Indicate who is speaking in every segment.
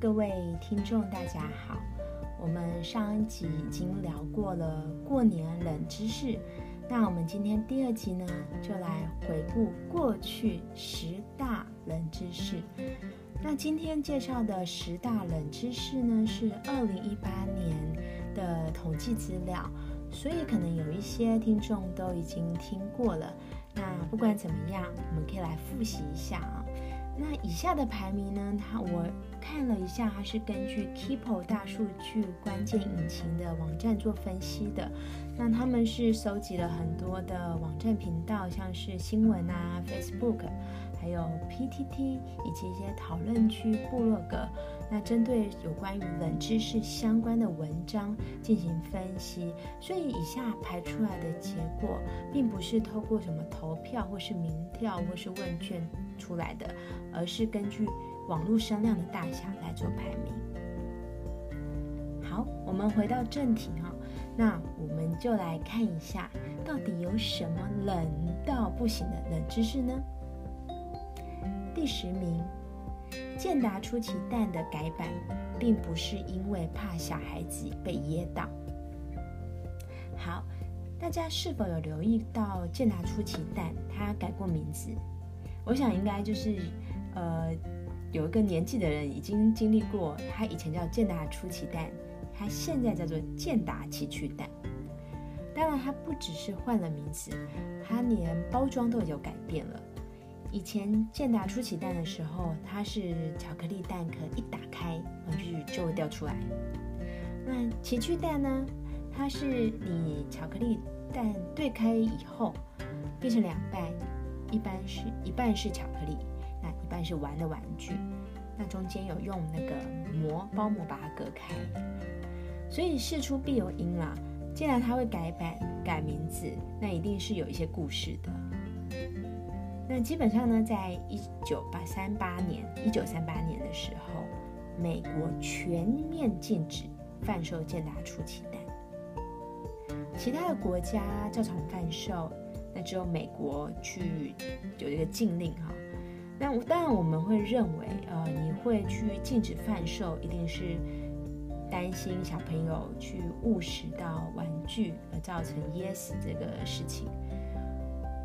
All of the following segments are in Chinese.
Speaker 1: 各位听众，大家好。我们上一集已经聊过了过年冷知识，那我们今天第二集呢，就来回顾过去十大冷知识。那今天介绍的十大冷知识呢，是二零一八年的统计资料，所以可能有一些听众都已经听过了。那不管怎么样，我们可以来复习一下啊。那以下的排名呢？它我看了一下，它是根据 Keepo 大数据关键引擎的网站做分析的。那他们是收集了很多的网站频道，像是新闻啊、Facebook，还有 PTT 以及一些讨论区、部落格。那针对有关于冷知识相关的文章进行分析。所以以下排出来的结果，并不是透过什么投票或是民调或是问卷。出来的，而是根据网络声量的大小来做排名。好，我们回到正题哈，那我们就来看一下，到底有什么冷到不行的冷知识呢？第十名，健达出奇蛋的改版，并不是因为怕小孩子被噎到。好，大家是否有留意到健达出奇蛋它改过名字？我想应该就是，呃，有一个年纪的人已经经历过，他以前叫健达出奇蛋，他现在叫做健达奇趣蛋。当然，它不只是换了名字，它连包装都有改变了。以前健达出奇蛋的时候，它是巧克力蛋壳，一打开玩具就会掉出来。那奇趣蛋呢？它是你巧克力蛋对开以后变成两半。一般是一半是巧克力，那一半是玩的玩具，那中间有用那个膜包膜把它隔开，所以事出必有因啦。既然它会改版改名字，那一定是有一些故事的。那基本上呢，在一九八三八年，一九三八年的时候，美国全面禁止贩售健达出奇蛋，其他的国家照常贩售。那只有美国去有一个禁令哈，那当然我们会认为，呃，你会去禁止贩售，一定是担心小朋友去误食到玩具而造成噎死这个事情，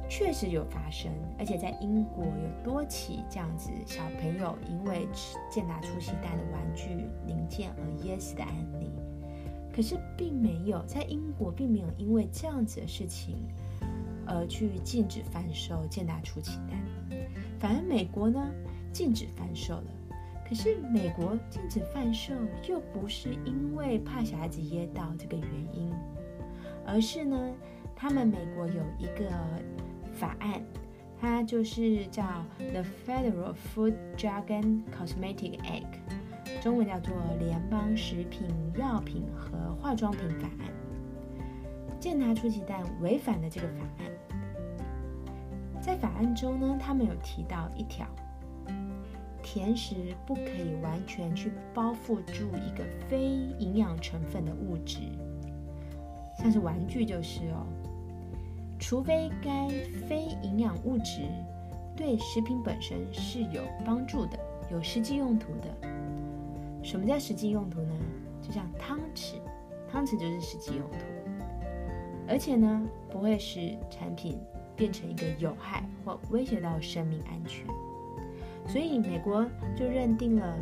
Speaker 1: 确实有发生，而且在英国有多起这样子小朋友因为吃健达出奇蛋的玩具零件而噎死的案例，可是并没有在英国并没有因为这样子的事情。而去禁止贩售健达出奇蛋，反而美国呢禁止贩售了。可是美国禁止贩售又不是因为怕小孩子噎到这个原因，而是呢，他们美国有一个法案，它就是叫 The Federal Food, Drug and Cosmetic Act，中文叫做联邦食品药品和化妆品法案。健达出奇蛋违反了这个法案。在法案中呢，他们有提到一条，甜食不可以完全去包覆住一个非营养成分的物质，像是玩具就是哦，除非该非营养物质对食品本身是有帮助的、有实际用途的。什么叫实际用途呢？就像汤匙，汤匙就是实际用途，而且呢，不会使产品。变成一个有害或威胁到生命安全，所以美国就认定了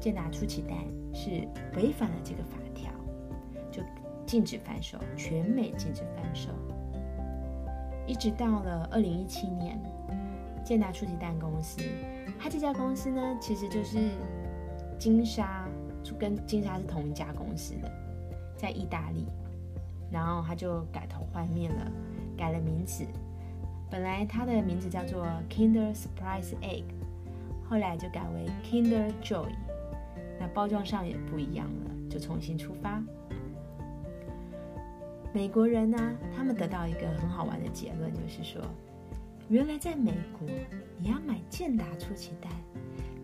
Speaker 1: 健达出奇蛋是违反了这个法条，就禁止贩售，全美禁止贩售。一直到了二零一七年，健达出奇蛋公司，它这家公司呢，其实就是金沙，跟金沙是同一家公司的，在意大利，然后他就改头换面了，改了名字。本来它的名字叫做 Kinder Surprise Egg，后来就改为 Kinder Joy，那包装上也不一样了，就重新出发。美国人呢，他们得到一个很好玩的结论，就是说，原来在美国，你要买健达出奇蛋，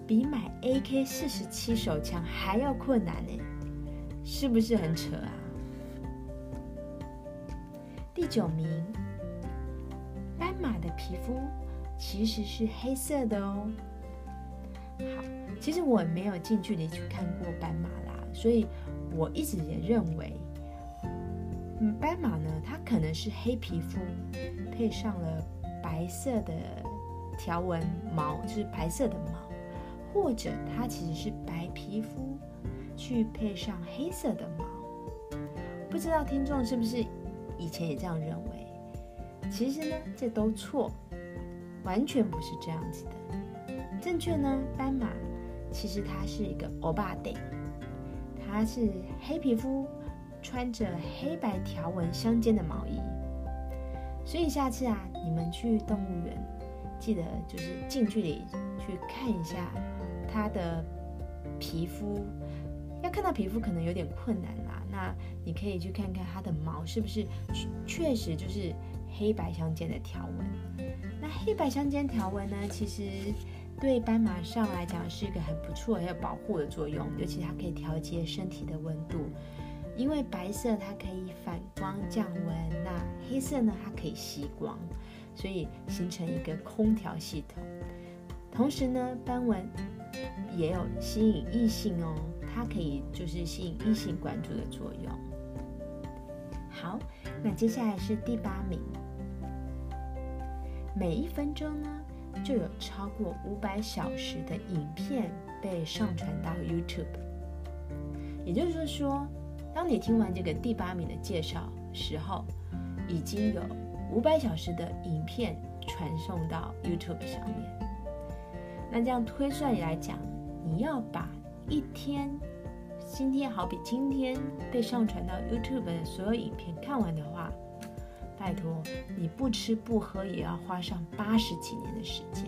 Speaker 1: 比买 AK 四十七手枪还要困难呢，是不是很扯啊？第九名。斑马的皮肤其实是黑色的哦。好，其实我没有近距离去看过斑马啦，所以我一直也认为，嗯，斑马呢，它可能是黑皮肤配上了白色的条纹毛，就是白色的毛，或者它其实是白皮肤去配上黑色的毛。不知道听众是不是以前也这样认为？其实呢，这都错，完全不是这样子的。正确呢，斑马其实它是一个欧巴得，它是黑皮肤，穿着黑白条纹相间的毛衣。所以下次啊，你们去动物园，记得就是近距离去看一下它的皮肤。要看到皮肤可能有点困难啦，那你可以去看看它的毛是不是确实就是黑白相间的条纹。那黑白相间条纹呢，其实对斑马上来讲是一个很不错、很有保护的作用，尤其它可以调节身体的温度。因为白色它可以反光降温，那黑色呢它可以吸光，所以形成一个空调系统。同时呢，斑纹也有吸引异性哦。它可以就是吸引异性关注的作用。好，那接下来是第八名。每一分钟呢，就有超过五百小时的影片被上传到 YouTube。也就是说，当你听完这个第八名的介绍时候，已经有五百小时的影片传送到 YouTube 上面。那这样推算来讲，你要把一天，今天好比今天被上传到 YouTube 的所有影片看完的话，拜托你不吃不喝也要花上八十几年的时间，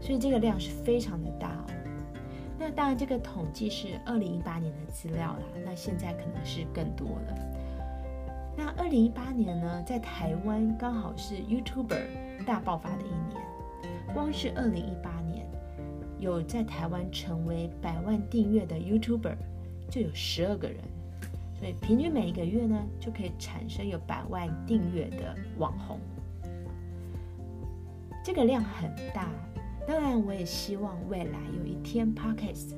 Speaker 1: 所以这个量是非常的大哦。那当然，这个统计是二零一八年的资料啦，那现在可能是更多了。那二零一八年呢，在台湾刚好是 YouTuber 大爆发的一年，光是二零一八年。有在台湾成为百万订阅的 YouTuber 就有十二个人，所以平均每一个月呢就可以产生有百万订阅的网红，这个量很大。当然，我也希望未来有一天 Podcast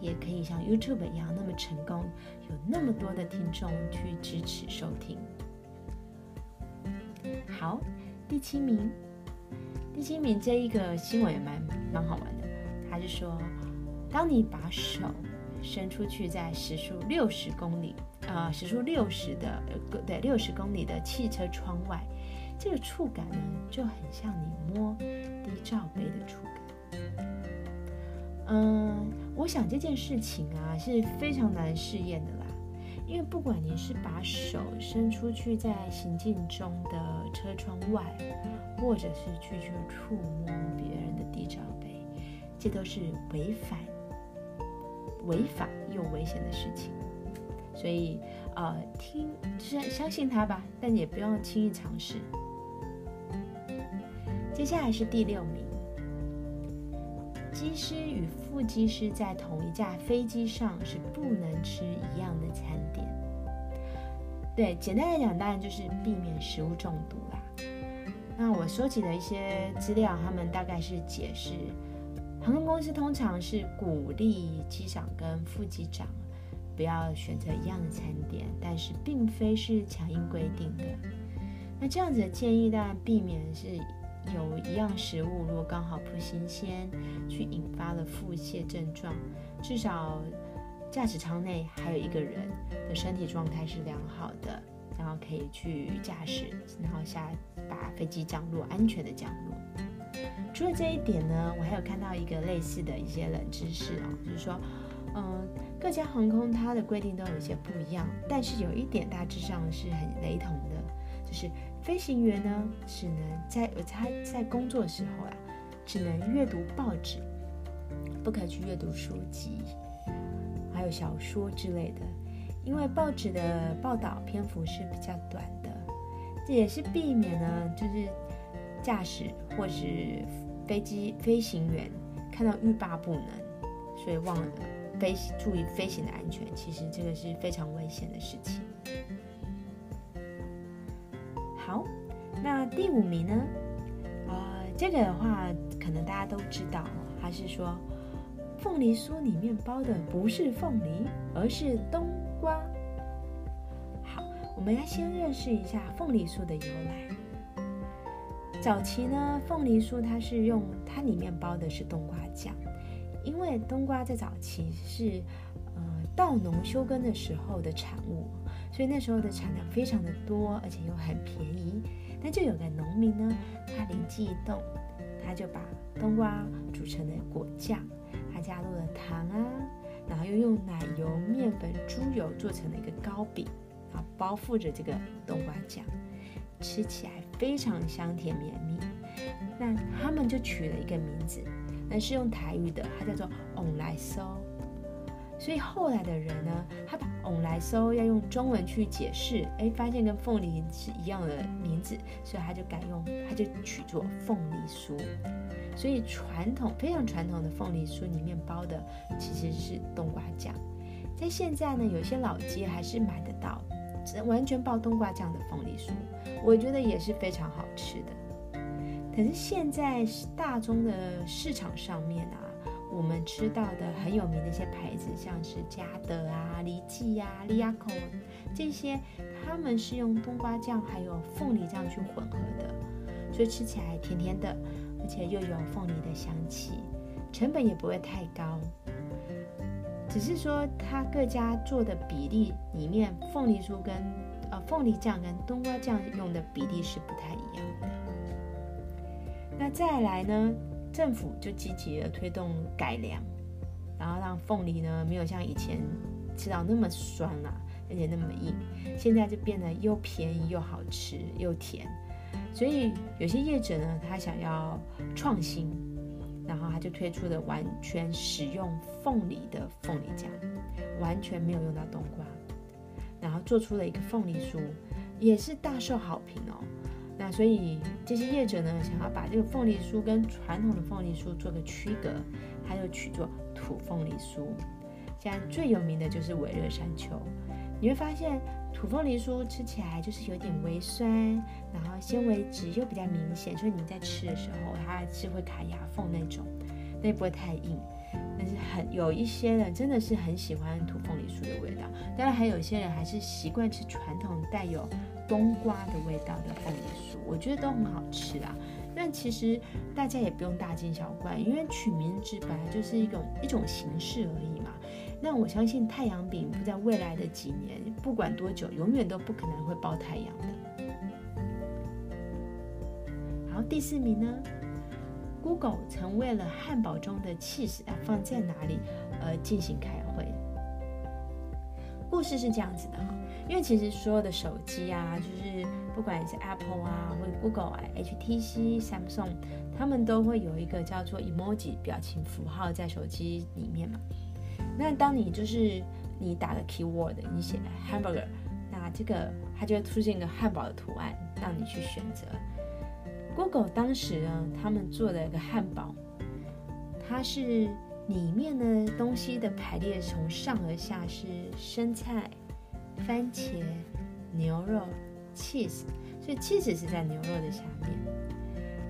Speaker 1: 也可以像 YouTube 一样那么成功，有那么多的听众去支持收听。好，第七名，第七名这一个新闻也蛮蛮好玩的。他就说，当你把手伸出去，在时速六十公里，呃，时速六十的，呃，对，六十公里的汽车窗外，这个触感呢，就很像你摸罩杯的触感。嗯，我想这件事情啊是非常难试验的啦，因为不管你是把手伸出去在行进中的车窗外，或者是去去触摸别人的低罩杯。这都是违反、违法又危险的事情，所以呃，听相相信他吧，但也不要轻易尝试。接下来是第六名，机师与副机师在同一架飞机上是不能吃一样的餐点。对，简单来讲，当然就是避免食物中毒啦。那我收集的一些资料，他们大概是解释。航空公司通常是鼓励机长跟副机长不要选择一样的餐点，但是并非是强硬规定的。那这样子的建议当然避免是有一样食物如果刚好不新鲜，去引发了腹泻症状。至少驾驶舱内还有一个人的身体状态是良好的，然后可以去驾驶，然后下把飞机降落安全的降落。除了这一点呢，我还有看到一个类似的一些冷知识哦，就是说，嗯，各家航空它的规定都有一些不一样，但是有一点大致上是很雷同的，就是飞行员呢只能在他在工作的时候啊，只能阅读报纸，不可以去阅读书籍，还有小说之类的，因为报纸的报道篇幅是比较短的，这也是避免呢，就是。驾驶或是飞机飞行员看到欲罢不能，所以忘了飞注意飞行的安全。其实这个是非常危险的事情。好，那第五名呢？呃，这个的话可能大家都知道，它是说凤梨酥里面包的不是凤梨，而是冬瓜。好，我们要先认识一下凤梨酥的由来。早期呢，凤梨酥它是用它里面包的是冬瓜酱，因为冬瓜在早期是呃稻农休耕的时候的产物，所以那时候的产量非常的多，而且又很便宜。那就有个农民呢，他灵机一动，他就把冬瓜煮成了果酱，他加入了糖啊，然后又用奶油、面粉、猪油做成了一个糕饼，然后包覆着这个冬瓜酱，吃起来非常香甜绵密。那他们就取了一个名字，那是用台语的，它叫做“翁来收”。所以后来的人呢，他把“翁来收”要用中文去解释，哎，发现跟凤梨是一样的名字，所以他就改用，他就取作凤梨酥。所以传统非常传统的凤梨酥里面包的其实是冬瓜酱。在现在呢，有些老街还是买得到，完全包冬瓜酱的凤梨酥，我觉得也是非常好吃的。可是现在大中的市场上面啊。我们吃到的很有名的一些牌子，像是嘉德啊、黎记呀、利亚口这些，他们是用冬瓜酱还有凤梨酱去混合的，所以吃起来甜甜的，而且又有凤梨的香气，成本也不会太高。只是说它各家做的比例里面，凤梨酥跟呃凤梨酱跟冬瓜酱用的比例是不太一样的。那再来呢？政府就积极的推动改良，然后让凤梨呢没有像以前吃到那么酸啊，而且那么硬，现在就变得又便宜又好吃又甜。所以有些业者呢，他想要创新，然后他就推出了完全使用凤梨的凤梨酱，完全没有用到冬瓜，然后做出了一个凤梨酥，也是大受好评哦。那所以这些业者呢，想要把这个凤梨酥跟传统的凤梨酥做个区隔，他就取做土凤梨酥。现在最有名的就是伟热山丘，你会发现土凤梨酥吃起来就是有点微酸，然后纤维质又比较明显，所以你在吃的时候它是会卡牙缝那种，那不会太硬。但是很有一些人真的是很喜欢土凤梨酥的味道，当然还有一些人还是习惯吃传统带有。冬瓜的味道的凤梨酥，我觉得都很好吃啊。但其实大家也不用大惊小怪，因为取名字本来就是一种一种形式而已嘛。那我相信太阳饼不在未来的几年，不管多久，永远都不可能会爆太阳的。好，第四名呢？Google 曾为了汉堡中的 cheese 要放在哪里而进行开会。故事是这样子的哈。因为其实所有的手机啊，就是不管是 Apple 啊，或者 Google 啊、HTC、Samsung，他们都会有一个叫做 emoji 表情符号在手机里面嘛。那当你就是你打个 keyword，你写 hamburger，那这个它就会出现一个汉堡的图案，让你去选择。Google 当时呢，他们做的一个汉堡，它是里面的东西的排列从上而下是生菜。番茄、牛肉、cheese，所以 cheese 是在牛肉的下面。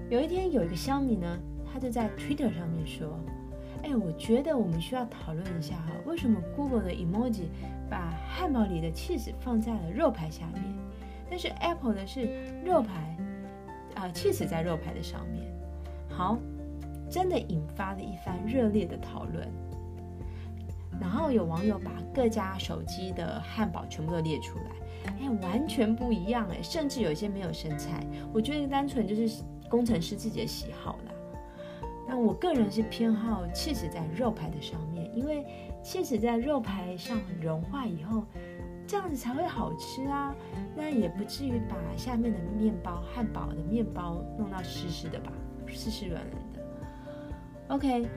Speaker 1: 有一天，有一个乡民呢，他就在 Twitter 上面说：“哎，我觉得我们需要讨论一下哈，为什么 Google 的 emoji 把汉堡里的 cheese 放在了肉排下面，但是 Apple 的是肉排啊，cheese 在肉排的上面。”好，真的引发了一番热烈的讨论。然后有网友把各家手机的汉堡全部都列出来，哎，完全不一样哎，甚至有一些没有生菜。我觉得单纯就是工程师自己的喜好啦。那我个人是偏好 cheese 在肉排的上面，因为 cheese 在肉排上融化以后，这样子才会好吃啊。那也不至于把下面的面包汉堡的面包弄到湿湿的吧，湿湿软软的。OK。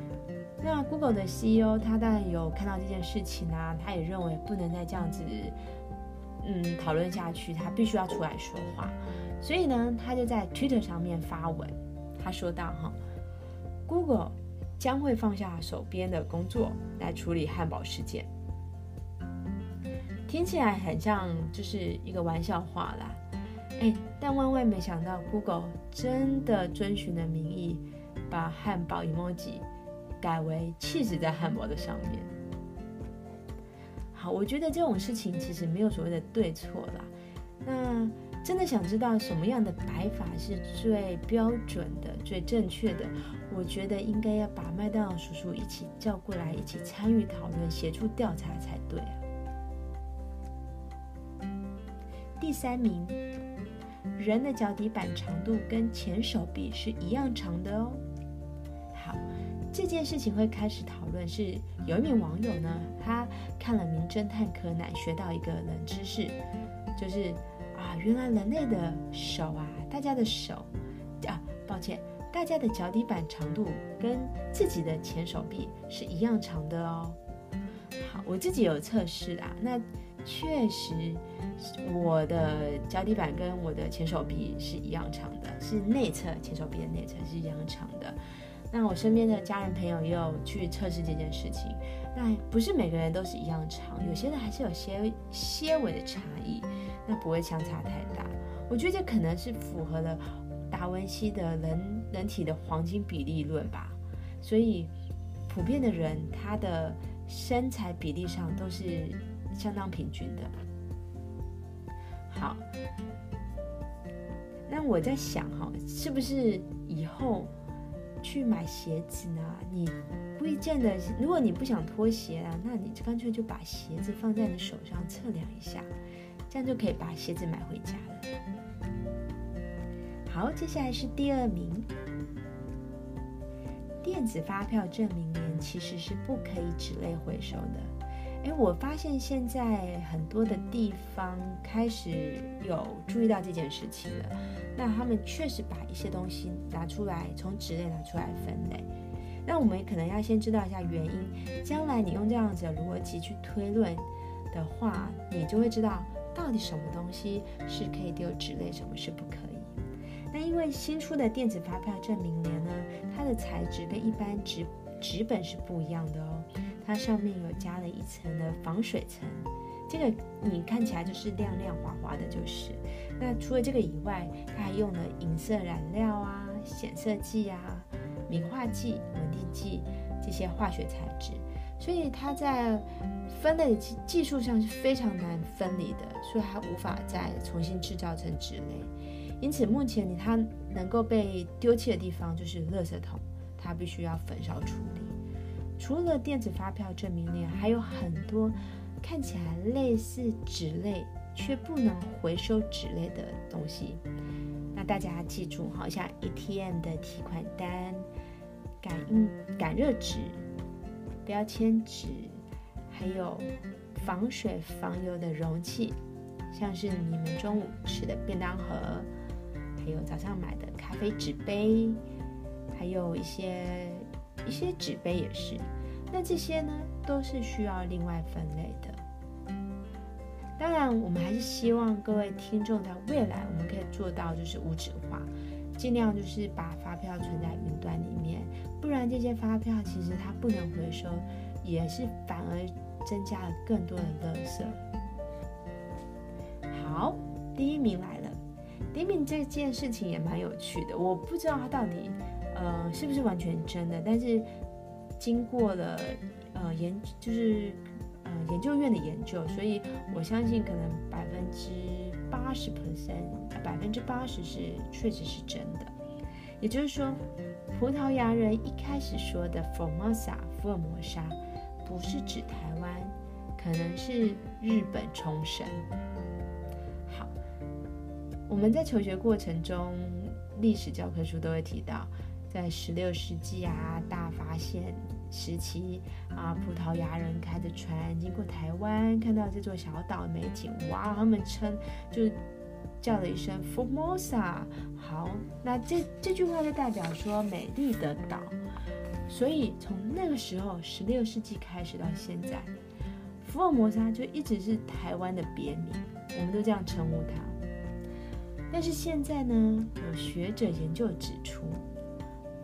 Speaker 1: 那 Google 的 CEO 他当然有看到这件事情啊，他也认为不能再这样子，嗯，讨论下去，他必须要出来说话。所以呢，他就在 Twitter 上面发文，他说到：“哈，Google 将会放下手边的工作来处理汉堡事件。”听起来很像就是一个玩笑话啦，哎，但万万没想到，Google 真的遵循了民意。把汉堡 emoji 改为 cheese 在汉堡的上面。好，我觉得这种事情其实没有所谓的对错啦。那真的想知道什么样的摆法是最标准的、最正确的？我觉得应该要把麦当劳叔叔一起叫过来，一起参与讨论、协助调查才对啊。第三名，人的脚底板长度跟前手臂是一样长的哦。这件事情会开始讨论是有一名网友呢，他看了《名侦探柯南》，学到一个冷知识，就是啊，原来人类的手啊，大家的手啊，抱歉。大家的脚底板长度跟自己的前手臂是一样长的哦。好，我自己有测试啊，那确实我的脚底板跟我的前手臂是一样长的，是内侧前手臂的内侧是一样长的。那我身边的家人朋友也有去测试这件事情，那不是每个人都是一样长，有些人还是有些些微的差异，那不会相差太大。我觉得这可能是符合了。达文西的人人体的黄金比例论吧，所以普遍的人他的身材比例上都是相当平均的。好，那我在想哈，是不是以后去买鞋子呢？你不见的，如果你不想脱鞋啊，那你干脆就把鞋子放在你手上测量一下，这样就可以把鞋子买回家了。好，接下来是第二名。电子发票证明联其实是不可以纸类回收的。哎，我发现现在很多的地方开始有注意到这件事情了。那他们确实把一些东西拿出来，从纸类拿出来分类。那我们可能要先知道一下原因，将来你用这样子的逻辑去推论的话，你就会知道到底什么东西是可以丢纸类，什么是不可以。那因为新出的电子发票证明联呢，它的材质跟一般纸纸本是不一样的哦，它上面有加了一层的防水层，这个你看起来就是亮亮滑滑的，就是。那除了这个以外，它还用了银色染料啊、显色剂啊、敏化剂、稳定剂这些化学材质，所以它在分类技技术上是非常难分离的，所以它无法再重新制造成纸类。因此，目前你它能够被丢弃的地方就是垃圾桶，它必须要焚烧处理。除了电子发票证明链，还有很多看起来类似纸类却不能回收纸类的东西。那大家记住，好像 ATM 的提款单、感应感热纸、标签纸，还有防水防油的容器，像是你们中午吃的便当盒。还有早上买的咖啡纸杯，还有一些一些纸杯也是。那这些呢，都是需要另外分类的。当然，我们还是希望各位听众在未来，我们可以做到就是无纸化，尽量就是把发票存在云端里面。不然这些发票其实它不能回收，也是反而增加了更多的垃圾。好，第一名来了。第一名这件事情也蛮有趣的，我不知道它到底，呃，是不是完全真的，但是经过了呃研，就是呃研究院的研究，所以我相信可能百分之八十 percent，百分之八十是确实是真的。也就是说，葡萄牙人一开始说的 Formosa 福尔摩沙，不是指台湾，可能是日本冲绳。好我们在求学过程中，历史教科书都会提到，在十六世纪啊大发现时期啊，葡萄牙人开着船经过台湾，看到这座小岛美景，哇，他们称就叫了一声 Formosa。好，那这这句话就代表说美丽的岛。所以从那个时候，十六世纪开始到现在，福尔摩沙就一直是台湾的别名，我们都这样称呼它。但是现在呢，有学者研究指出，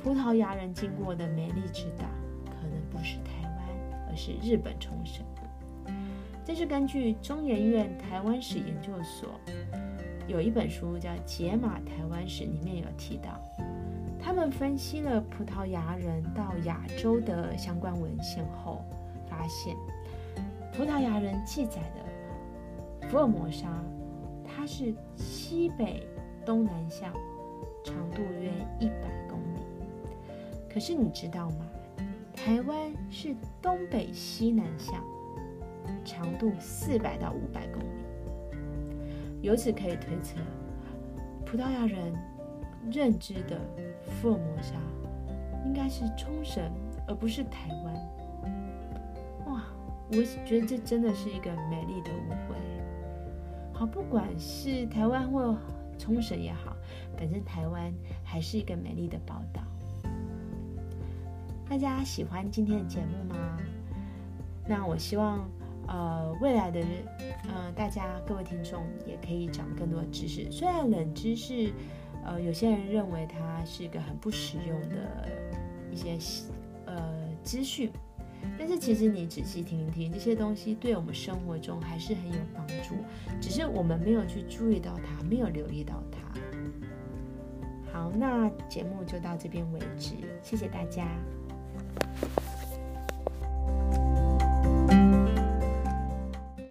Speaker 1: 葡萄牙人经过的美丽之岛可能不是台湾，而是日本冲绳。这是根据中研院台湾史研究所有一本书叫《解码台湾史》，里面有提到，他们分析了葡萄牙人到亚洲的相关文献后，发现葡萄牙人记载的福尔摩沙，它是西北东南向，长度约一百。可是你知道吗？台湾是东北西南向，长度四百到五百公里。由此可以推测，葡萄牙人认知的福尔摩沙应该是冲绳，而不是台湾。哇，我觉得这真的是一个美丽的误会。好，不管是台湾或冲绳也好，反正台湾还是一个美丽的宝岛。大家喜欢今天的节目吗？那我希望，呃，未来的，呃，大家各位听众也可以长更多知识。虽然冷知识，呃，有些人认为它是一个很不实用的一些呃资讯，但是其实你仔细听一听，这些东西对我们生活中还是很有帮助，只是我们没有去注意到它，没有留意到它。好，那节目就到这边为止，谢谢大家。